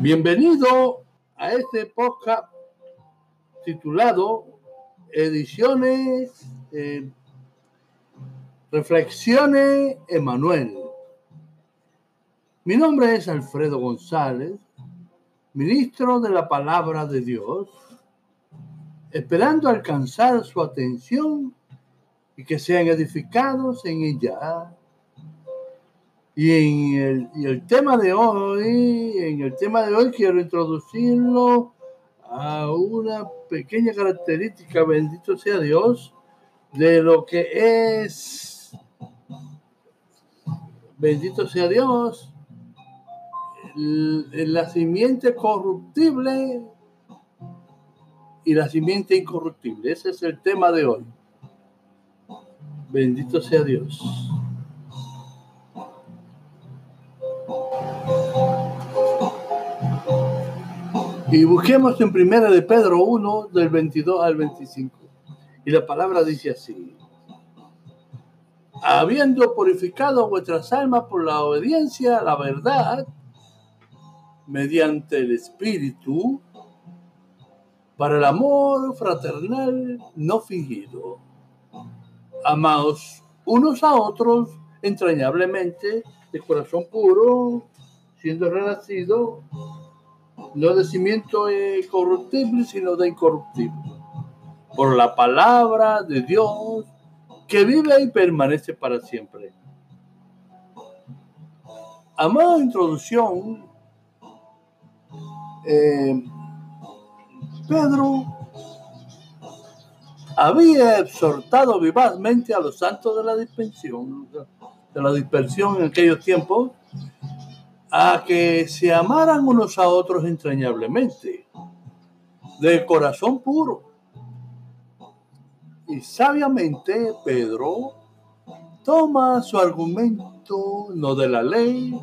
Bienvenido a este podcast titulado Ediciones, eh, Reflexiones Emanuel. Mi nombre es Alfredo González, ministro de la Palabra de Dios, esperando alcanzar su atención y que sean edificados en ella y en el, tema de hoy, en el tema de hoy quiero introducirlo a una pequeña característica, bendito sea Dios, de lo que es, bendito sea Dios, la simiente corruptible y la simiente incorruptible. Ese es el tema de hoy. Bendito sea Dios. Y busquemos en primera de Pedro 1, del 22 al 25. Y la palabra dice así. Habiendo purificado vuestras almas por la obediencia a la verdad, mediante el Espíritu, para el amor fraternal no fingido. Amaos unos a otros entrañablemente, de corazón puro, siendo renacido no de cimiento corruptible, sino de incorruptible. Por la palabra de Dios que vive y permanece para siempre. A modo introducción, eh, Pedro había exhortado vivazmente a los santos de la dispensión, de la dispersión en aquellos tiempos, a que se amaran unos a otros entrañablemente, de corazón puro. Y sabiamente Pedro toma su argumento no de la ley,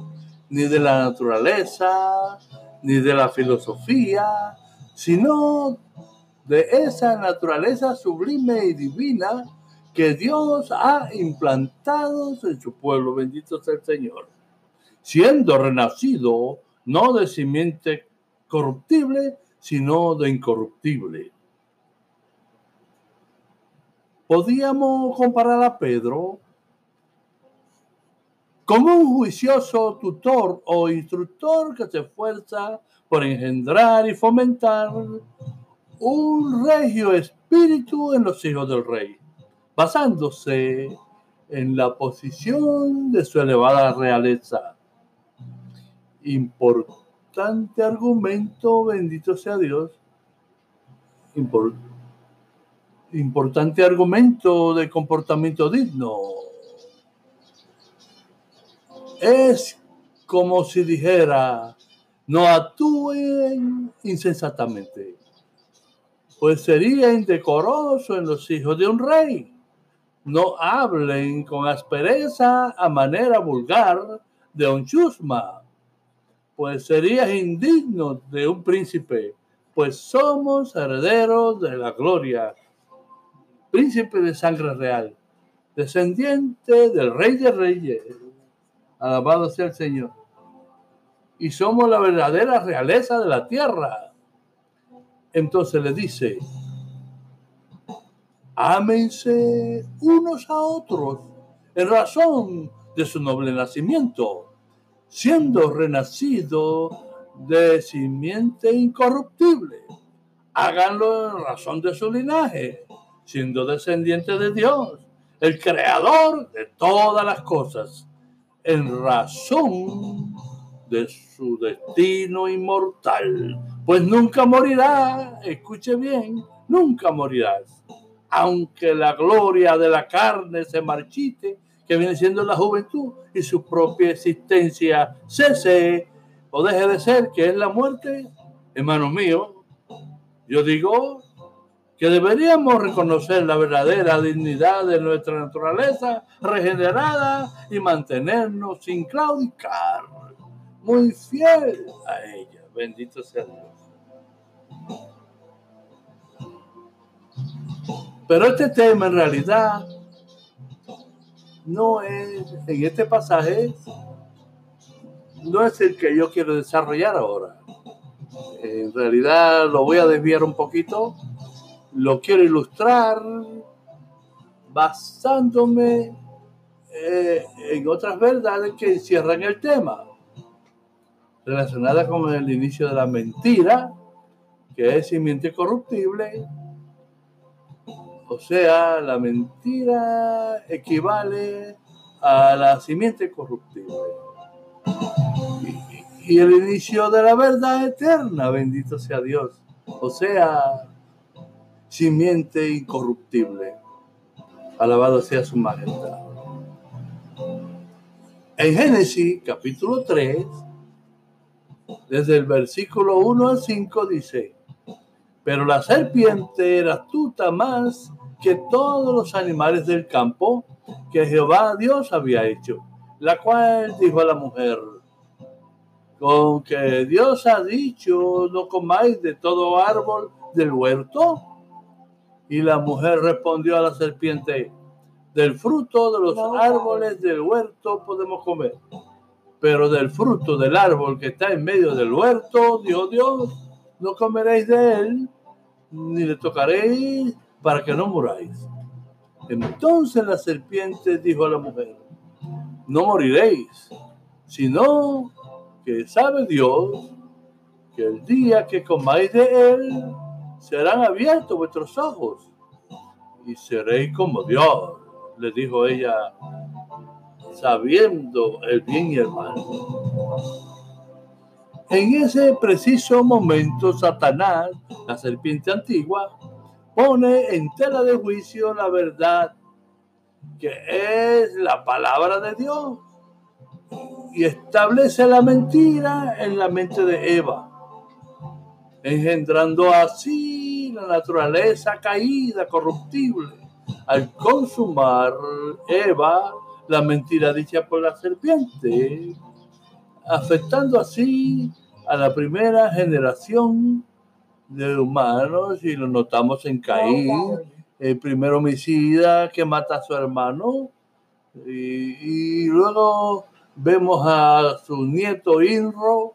ni de la naturaleza, ni de la filosofía, sino de esa naturaleza sublime y divina que Dios ha implantado en su pueblo. Bendito sea el Señor siendo renacido no de simiente corruptible, sino de incorruptible. Podíamos comparar a Pedro como un juicioso tutor o instructor que se esfuerza por engendrar y fomentar un regio espíritu en los hijos del rey, basándose en la posición de su elevada realeza importante argumento, bendito sea Dios, importante argumento de comportamiento digno. Es como si dijera, no actúen insensatamente, pues sería indecoroso en los hijos de un rey. No hablen con aspereza a manera vulgar de un chusma pues serías indigno de un príncipe, pues somos herederos de la gloria, príncipe de sangre real, descendiente del rey de reyes, alabado sea el Señor, y somos la verdadera realeza de la tierra. Entonces le dice, ámense unos a otros en razón de su noble nacimiento siendo renacido de simiente incorruptible. Háganlo en razón de su linaje, siendo descendiente de Dios, el creador de todas las cosas, en razón de su destino inmortal, pues nunca morirá, escuche bien, nunca morirás, aunque la gloria de la carne se marchite que viene siendo la juventud y su propia existencia cese o deje de ser, que es la muerte, hermano mío, yo digo que deberíamos reconocer la verdadera dignidad de nuestra naturaleza regenerada y mantenernos sin claudicar, muy fiel a ella. Bendito sea Dios. Pero este tema en realidad no es, en este pasaje, no es el que yo quiero desarrollar ahora. En realidad lo voy a desviar un poquito. Lo quiero ilustrar basándome eh, en otras verdades que encierran el tema, relacionadas con el inicio de la mentira, que es simiente corruptible. O sea, la mentira equivale a la simiente corruptible. Y, el inicio de la verdad eterna, bendito sea Dios. O sea, simiente incorruptible. Alabado sea su majestad. En Génesis capítulo 3, desde el versículo 1 al 5 dice, pero la serpiente era astuta más que todos los animales del campo que Jehová Dios había hecho, la cual dijo a la mujer, con que Dios ha dicho, no comáis de todo árbol del huerto. Y la mujer respondió a la serpiente, del fruto de los árboles del huerto podemos comer, pero del fruto del árbol que está en medio del huerto, Dios Dios, no comeréis de él, ni le tocaréis para que no muráis. Entonces la serpiente dijo a la mujer, no moriréis, sino que sabe Dios que el día que comáis de él, serán abiertos vuestros ojos y seréis como Dios le dijo ella, sabiendo el bien y el mal. En ese preciso momento, Satanás, la serpiente antigua, pone en tela de juicio la verdad que es la palabra de Dios y establece la mentira en la mente de Eva, engendrando así la naturaleza caída, corruptible. Al consumar Eva la mentira dicha por la serpiente, afectando así a la primera generación de humanos, y lo notamos en Caín, el primer homicida que mata a su hermano, y, y luego vemos a su nieto Inro,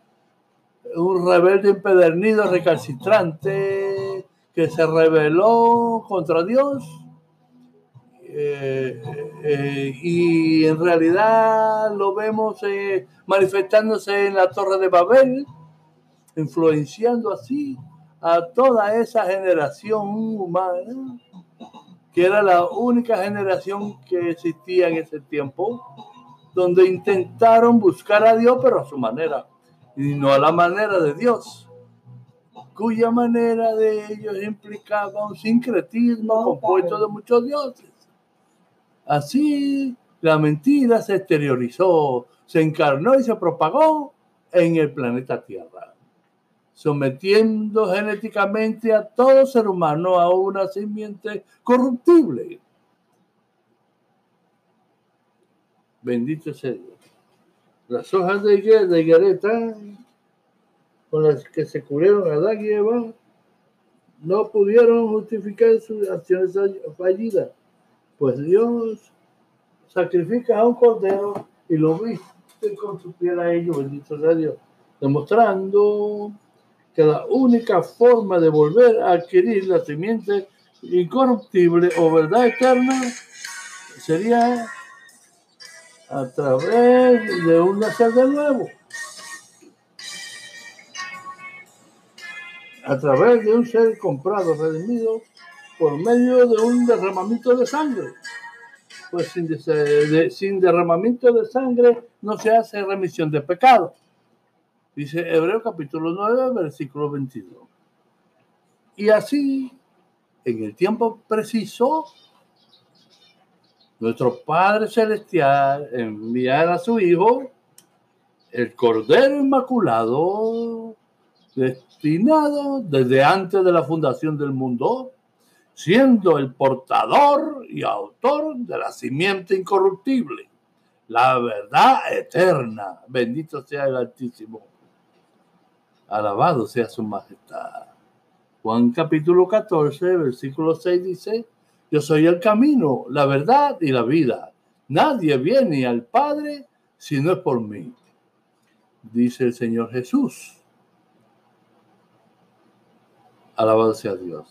un rebelde empedernido, recalcitrante, que se rebeló contra Dios eh, eh, y en realidad lo vemos eh, manifestándose en la Torre de Babel, influenciando así a toda esa generación humana, que era la única generación que existía en ese tiempo, donde intentaron buscar a Dios, pero a su manera, y no a la manera de Dios, cuya manera de ellos implicaba un sincretismo compuesto de muchos dioses. Así la mentira se exteriorizó, se encarnó y se propagó en el planeta Tierra, sometiendo genéticamente a todo ser humano a una simiente corruptible. Bendito sea Dios. Las hojas de, de con las que se cubrieron a Adán y no pudieron justificar sus acciones fallidas pues Dios sacrifica a un cordero y lo viste con su piel a ellos, bendito sea Dios, demostrando que la única forma de volver a adquirir la simiente incorruptible o verdad eterna sería a través de un nacer de nuevo. A través de un ser comprado, redimido por medio de un derramamiento de sangre. Pues sin, derramamiento de sangre no se hace remisión de pecado. Dice Hebreo capítulo 9, versículo 22. Y así, en el tiempo preciso, nuestro Padre Celestial enviará a su Hijo, el Cordero Inmaculado, destinado desde antes de la fundación del mundo siendo el portador y autor de la simiente incorruptible, la verdad eterna. Bendito sea el Altísimo. Alabado sea su majestad. Juan capítulo 14, versículo 6 dice, yo soy el camino, la verdad y la vida. Nadie viene al Padre si no es por mí. dice el Señor Jesús. Alabado sea Dios.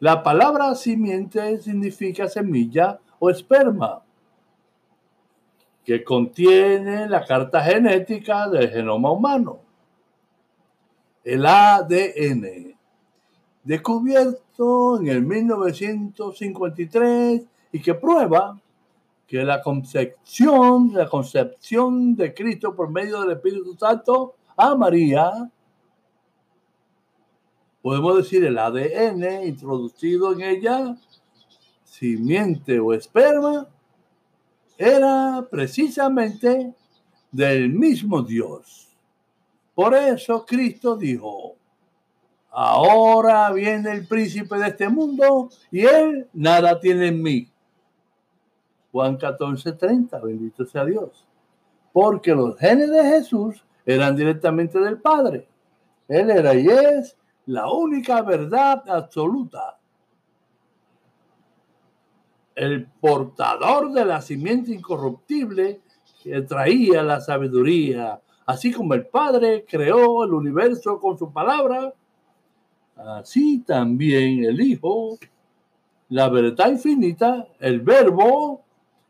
La palabra simiente significa semilla o esperma, que contiene la carta genética del genoma humano, el ADN, descubierto en el 1953 y que prueba que la concepción, la concepción de Cristo por medio del Espíritu Santo a María, podemos decir el ADN introducido en ella, simiente o esperma, era precisamente del mismo Dios. Por eso Cristo dijo, ahora viene el príncipe de este mundo y él nada tiene en mí Juan 14, 30, bendito sea Dios. Porque los genes de Jesús eran directamente del Padre. Él era y es la única verdad absoluta. El portador de la simiente incorruptible que traía la sabiduría, así como el Padre creó el universo con su palabra, así también el Hijo, la verdad infinita, el Verbo,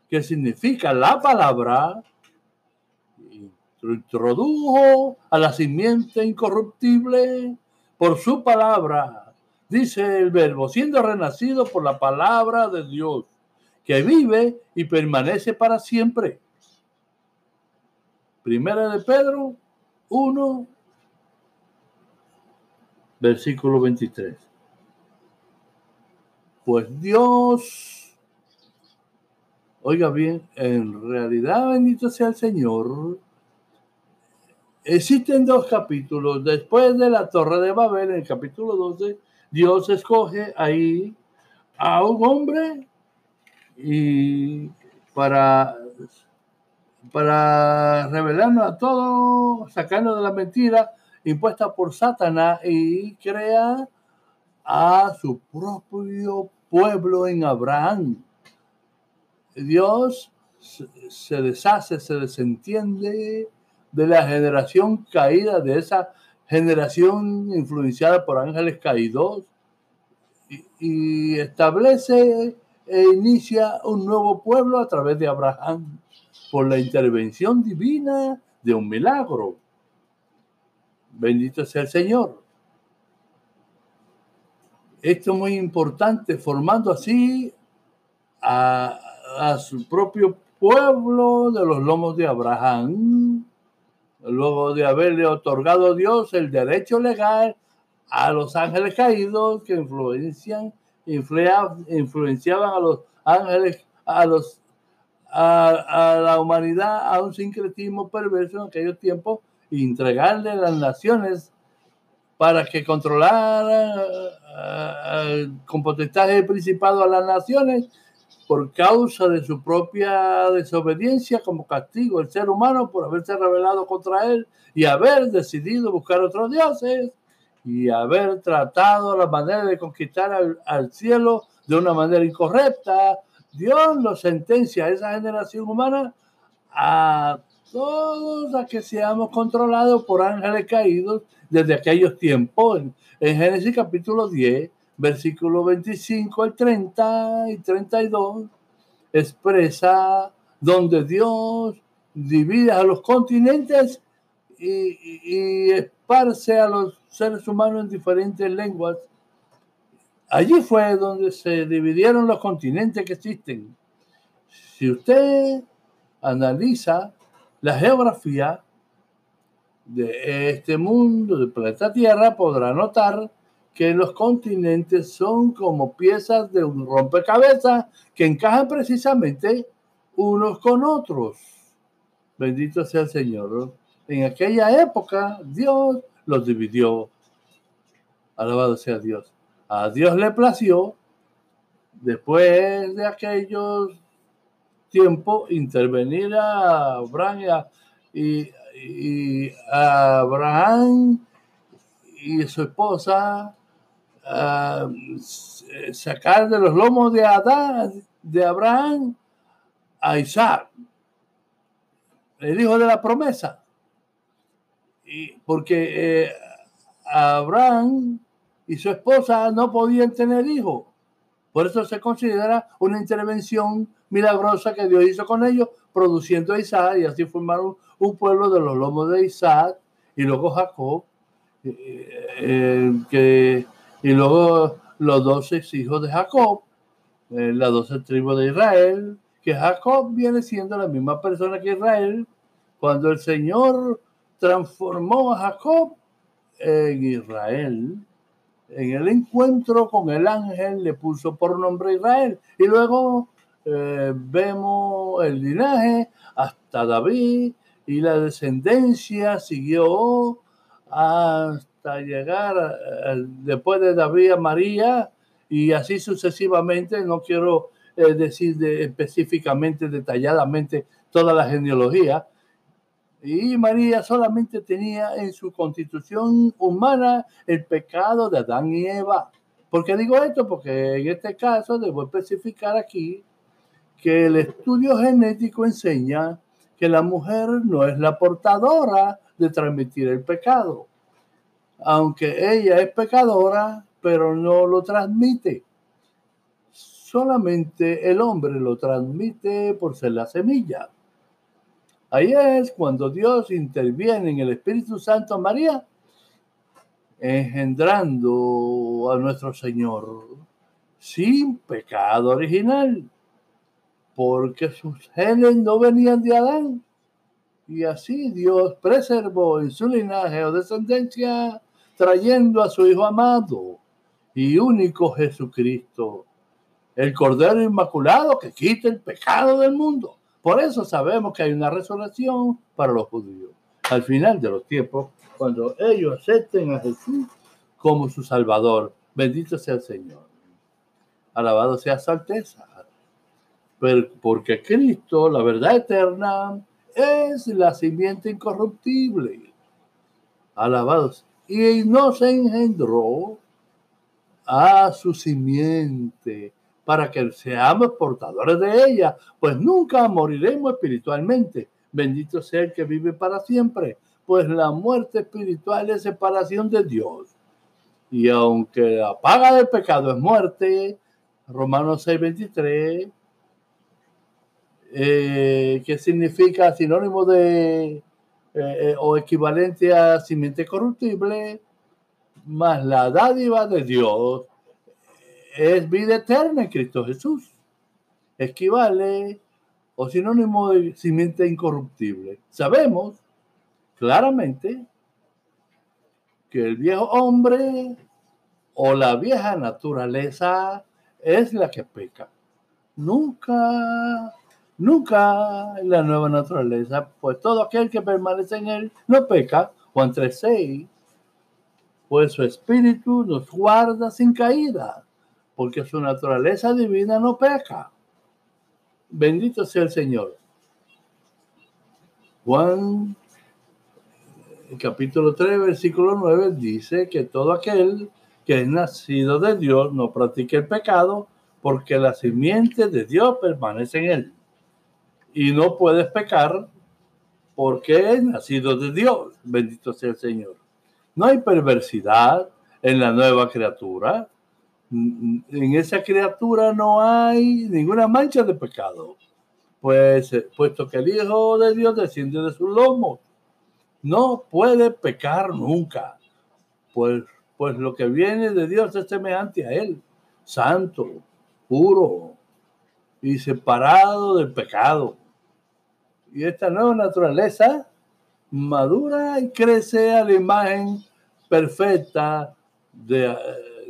que significa la palabra, introdujo a la simiente incorruptible por su palabra, dice el verbo, siendo renacido por la palabra de Dios, que vive y permanece para siempre. Primera de Pedro 1, versículo 23. Pues Dios Oiga bien, en realidad, bendito sea el Señor, existen dos capítulos. Después de la Torre de Babel, en el capítulo 12, Dios escoge ahí a un hombre y para, para revelarnos a todo, sacarnos de la mentira impuesta por Satanás y crea a su propio pueblo en Abraham Dios se deshace, se desentiende de la generación caída, de esa generación influenciada por ángeles caídos, y, establece e inicia un nuevo pueblo a través de Abraham, por la intervención divina de un milagro. Bendito sea el Señor. Esto es muy importante, formando así a, su propio pueblo de los lomos de Abraham, luego de haberle otorgado a Dios el derecho legal a los ángeles caídos que influencian, influenciaban a los ángeles, a los a, la humanidad a un sincretismo perverso en aquellos tiempos y entregarle las naciones para que controlaran con potestad de principado a las naciones por causa de su propia desobediencia como castigo el ser humano por haberse rebelado contra él y haber decidido buscar otros dioses y haber tratado la manera de conquistar al, cielo de una manera incorrecta. Dios lo sentencia a esa generación humana a todos a que seamos controlados por ángeles caídos desde aquellos tiempos. En, en Génesis capítulo 10 versículo 25 al 30 y 32, expresa donde Dios divide a los continentes y, esparce a los seres humanos en diferentes lenguas. Allí fue donde se dividieron los continentes que existen. Si usted analiza la geografía de este mundo, del planeta Tierra, podrá notar que los continentes son como piezas de un rompecabezas que encajan precisamente unos con otros. Bendito sea el Señor. En aquella época Dios los dividió. Alabado sea Dios. A Dios le plació, después de aquellos tiempos, intervenir a Abraham y, y a Abraham y su esposa sacar de los lomos de Adán, de Abraham, a Isaac, el hijo de la promesa. y porque eh, Abraham y su esposa no podían tener hijos. Por eso se considera una intervención milagrosa que Dios hizo con ellos, produciendo a Isaac y así formaron un pueblo de los lomos de Isaac y luego Jacob, eh, eh, que, y luego los doce hijos de Jacob, eh, las doce tribus de Israel, que Jacob viene siendo la misma persona que Israel. Cuando el Señor transformó a Jacob en Israel, en el encuentro con el ángel le puso por nombre Israel. Y luego eh, vemos el linaje hasta David y la descendencia siguió hasta llegar eh, después de David a María y así sucesivamente. No quiero eh, decir específicamente, detalladamente toda la genealogía. Y María solamente tenía en su constitución humana el pecado de Adán y Eva. ¿Por qué digo esto? Porque en este caso debo especificar aquí que el estudio genético enseña que la mujer no es la portadora de transmitir el pecado. Aunque ella es pecadora, pero no lo transmite. Solamente el hombre lo transmite por ser la semilla. Ahí es cuando Dios interviene en el Espíritu Santo María, engendrando a nuestro Señor sin pecado original, porque sus genes no venían de Adán. Y así Dios preservó en su linaje o descendencia, trayendo a su Hijo amado y único Jesucristo, el Cordero Inmaculado que quita el pecado del mundo. Por eso sabemos que hay una resurrección para los judíos. Al final de los tiempos, cuando ellos acepten a Jesús como su Salvador, bendito sea el Señor. Alabado sea su alteza. Porque Cristo, la verdad eterna, es la simiente incorruptible. Alabado. Y no se engendró a su simiente para que seamos portadores de ella, pues nunca moriremos espiritualmente. Bendito sea el que vive para siempre, pues la muerte espiritual es separación de Dios. Y aunque la paga del pecado es muerte, Romanos 6:23, eh, que significa sinónimo de eh, eh, o equivalente a simiente corruptible, más la dádiva de Dios es vida eterna en Cristo Jesús. Equivale o sinónimo de simiente incorruptible. Sabemos claramente que el viejo hombre o la vieja naturaleza es la que peca. Nunca, nunca la nueva naturaleza, pues todo aquel que permanece en él no peca. Juan 3.6, pues su espíritu nos guarda sin caída porque su naturaleza divina no peca. Bendito sea el Señor. Juan capítulo 3, versículo 9 dice que todo aquel que es nacido de Dios no practique el pecado porque la simiente de Dios permanece en él. Y no puedes pecar porque es nacido de Dios. Bendito sea el Señor. No hay perversidad en la nueva criatura en esa criatura no hay ninguna mancha de pecado, pues puesto que el Hijo de Dios desciende de su lomo, no puede pecar nunca, pues, pues lo que viene de Dios es semejante a Él, santo, puro y separado del pecado. Y esta nueva naturaleza madura y crece a la imagen perfecta de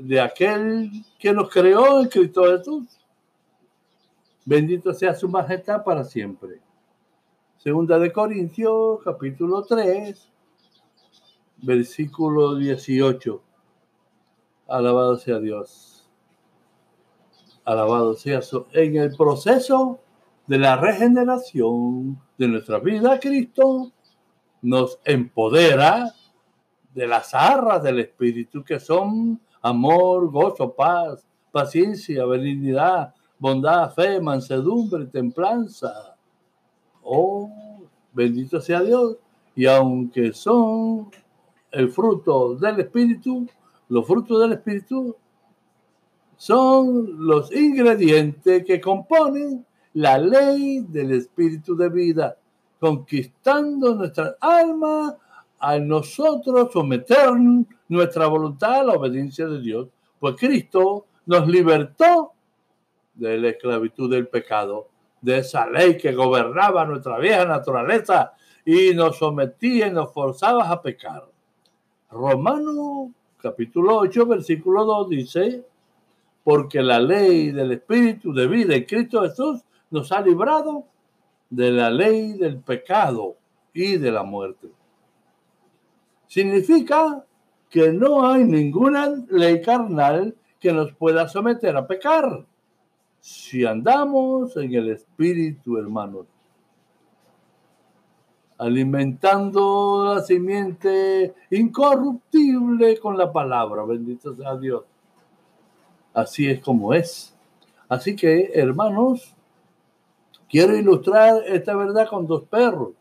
de aquel que nos creó en Cristo Jesús. Bendito sea su majestad para siempre. Segunda de Corintios, capítulo 3, versículo 18. Alabado sea Dios. Alabado sea. En el proceso de la regeneración de nuestra vida, Cristo nos empodera de las arras del Espíritu que son amor, gozo, paz, paciencia, benignidad, bondad, fe, mansedumbre, templanza. Oh, bendito sea Dios. Y aunque son el fruto del Espíritu, los frutos del Espíritu son los ingredientes que componen la ley del Espíritu de vida, conquistando nuestra alma a nosotros someter nuestra voluntad a la obediencia de Dios, pues Cristo nos libertó de la esclavitud del pecado, de esa ley que gobernaba nuestra vieja naturaleza y nos sometía y nos forzaba a pecar. Romano capítulo 8, versículo 2 dice, porque la ley del Espíritu de vida en Cristo Jesús nos ha librado de la ley del pecado y de la muerte. Significa que no hay ninguna ley carnal que nos pueda someter a pecar si andamos en el Espíritu, hermanos. Alimentando la simiente incorruptible con la palabra, bendito sea Dios. Así es como es. Así que, hermanos, quiero ilustrar esta verdad con dos perros.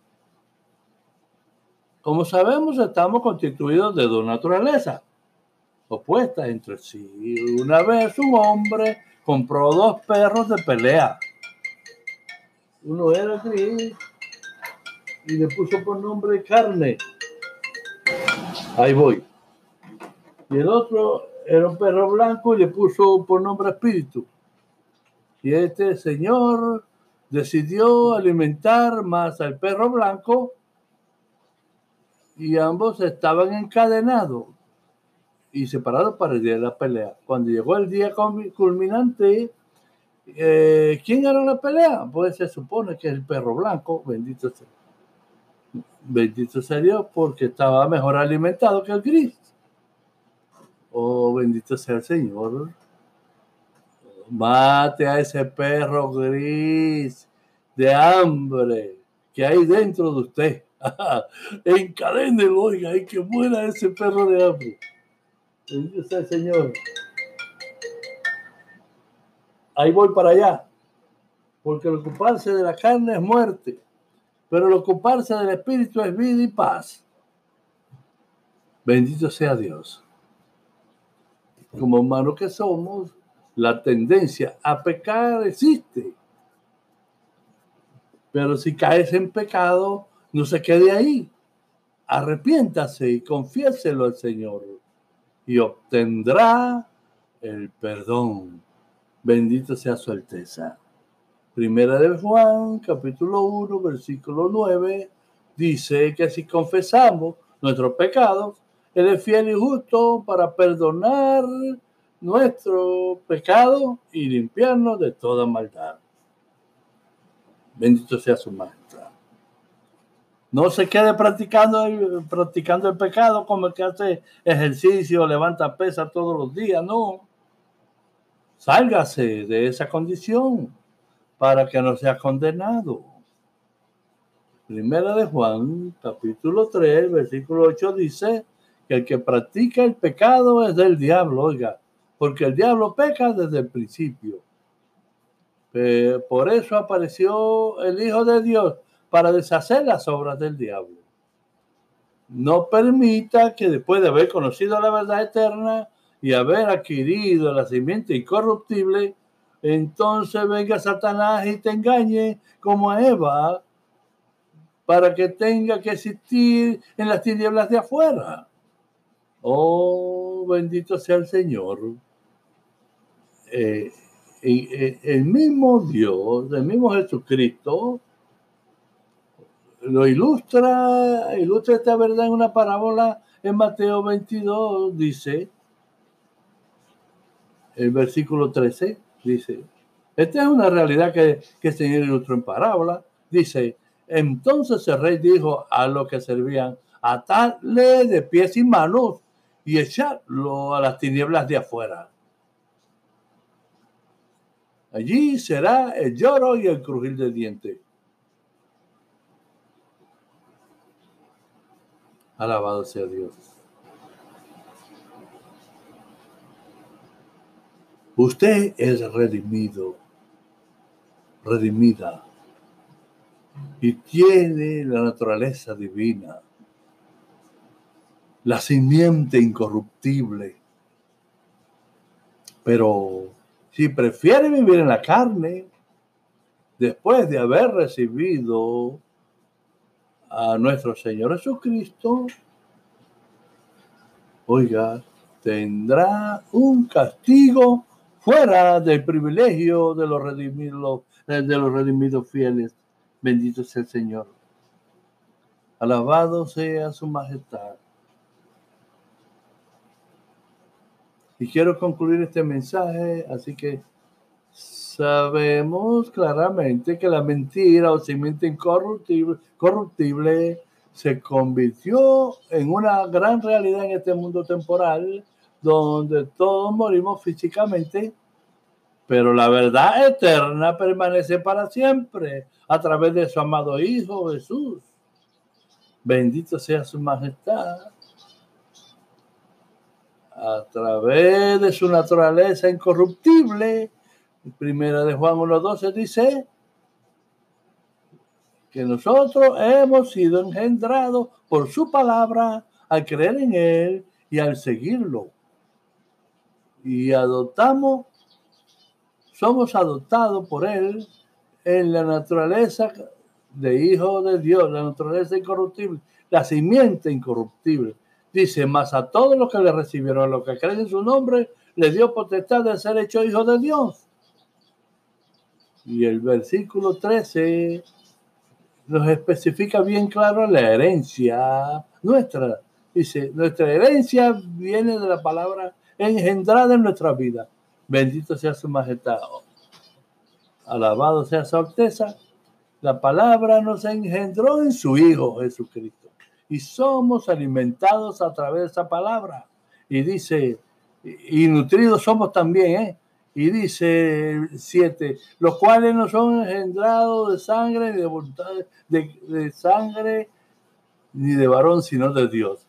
Como sabemos, estamos constituidos de dos naturalezas opuestas entre sí. Una vez un hombre compró dos perros de pelea. Uno era gris y le puso por nombre carne. Ahí voy. Y el otro era un perro blanco y le puso por nombre espíritu. Y este señor decidió alimentar más al perro blanco y ambos estaban encadenados y separados para el día de la pelea. Cuando llegó el día culminante, eh, ¿quién ganó la pelea? Pues se supone que el perro blanco, bendito sea. Bendito sea Dios, porque estaba mejor alimentado que el gris. Oh, bendito sea el Señor. Mate a ese perro gris de hambre que hay dentro de usted. Encadénelo, oiga, y que muera ese perro de hambre. Bendito sea el Señor. Ahí voy para allá. Porque el ocuparse de la carne es muerte, pero el ocuparse del espíritu es vida y paz. Bendito sea Dios. Como humanos que somos, la tendencia a pecar existe. Pero si caes en pecado, no se quede ahí. Arrepiéntase y confiéselo al Señor y obtendrá el perdón. Bendito sea su Alteza. Primera de Juan, capítulo 1, versículo 9, dice que si confesamos nuestros pecados, Él es fiel y justo para perdonar nuestro pecado y limpiarnos de toda maldad. Bendito sea su maestra. No se quede practicando, practicando el pecado como el que hace ejercicio, levanta pesa todos los días, no. Sálgase de esa condición para que no sea condenado. Primera de Juan, capítulo 3, versículo 8 dice que el que practica el pecado es del diablo, oiga, porque el diablo peca desde el principio. Por eso apareció el Hijo de Dios para deshacer las obras del diablo. No permita que después de haber conocido la verdad eterna y haber adquirido la simiente incorruptible, entonces venga Satanás y te engañe como a Eva para que tenga que existir en las tinieblas de afuera. Oh, bendito sea el Señor. Eh, eh, el mismo Dios, el mismo Jesucristo, lo ilustra, ilustra esta verdad en una parábola en Mateo 22, dice, el versículo 13, dice, esta es una realidad que, que el Señor ilustró en parábola, dice, entonces el rey dijo a los que servían, atarle de pies y manos y echarlo a las tinieblas de afuera. Allí será el lloro y el crujir de dientes. Alabado sea Dios. Usted es redimido, redimida, y tiene la naturaleza divina. La simiente incorruptible. Pero si prefiere vivir en la carne, después de haber recibido a nuestro Señor Jesucristo, oiga, tendrá un castigo fuera del privilegio de los redimidos, de los redimidos fieles. Bendito sea el Señor. Alabado sea su majestad. Y quiero concluir este mensaje, así que sabemos claramente que la mentira o simiente incorruptible corruptible, se convirtió en una gran realidad en este mundo temporal donde todos morimos físicamente, pero la verdad eterna permanece para siempre a través de su amado Hijo Jesús. Bendito sea su majestad. A través de su naturaleza incorruptible, primera de Juan 1.12 dice que nosotros hemos sido engendrados por su palabra al creer en Él y al seguirlo y adoptamos, somos adoptados por Él en la naturaleza de hijo de Dios, la naturaleza incorruptible, la simiente incorruptible. Dice, más a todos los que le recibieron, los que creen en su nombre, le dio potestad de ser hecho hijo de Dios. Y el versículo 13 nos especifica bien claro la herencia nuestra. Dice, nuestra herencia viene de la palabra engendrada en nuestra vida. Bendito sea su majestad. Alabado sea su alteza. La palabra nos engendró en su Hijo Jesucristo. Y somos alimentados a través de esa palabra. Y dice, y nutridos somos también, ¿eh? Y dice siete, los cuales no son engendrados de sangre ni de voluntad, de, de sangre ni de varón, sino de Dios.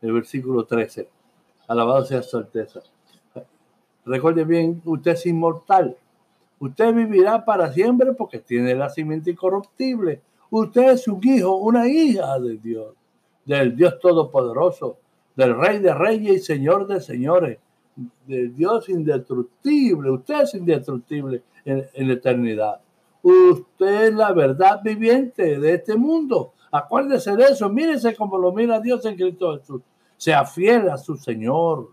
El versículo 13. Alabado sea su alteza. Recuerde bien, usted es inmortal. Usted vivirá para siempre porque tiene la simiente incorruptible. Usted es un hijo, una hija de Dios, del Dios Todopoderoso, del Rey de Reyes y Señor de Señores, del Dios indestructible. Usted es indestructible en, en la eternidad. Usted es la verdad viviente de este mundo. Acuérdese de eso. Mírese como lo mira Dios en Cristo Jesús sea fiel a su Señor,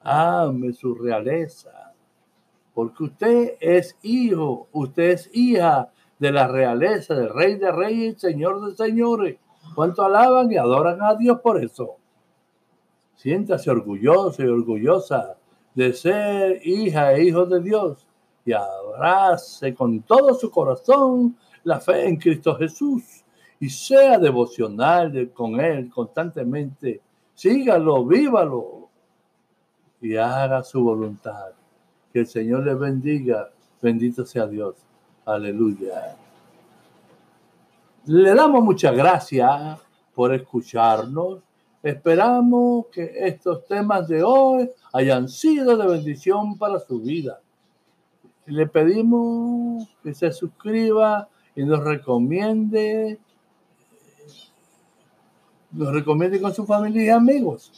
ame su realeza, porque usted es hijo, usted es hija de la realeza, del Rey de Reyes Señor de Señores. ¿Cuánto alaban y adoran a Dios por eso? Siéntase orgulloso y orgullosa de ser hija e hijo de Dios y abrace con todo su corazón la fe en Cristo Jesús y sea devocional con Él constantemente. Sígalo, vívalo y haga su voluntad. Que el Señor le bendiga. Bendito sea Dios. Aleluya. Le damos muchas gracias por escucharnos. Esperamos que estos temas de hoy hayan sido de bendición para su vida. Le pedimos que se suscriba y nos recomiende nos recomiende con su familia y amigos.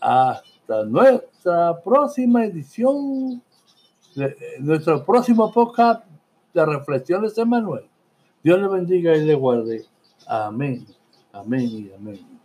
Hasta nuestra próxima edición, nuestro próximo podcast Reflexiones de Manuel. Dios le bendiga y le guarde. Amén, amén y amén.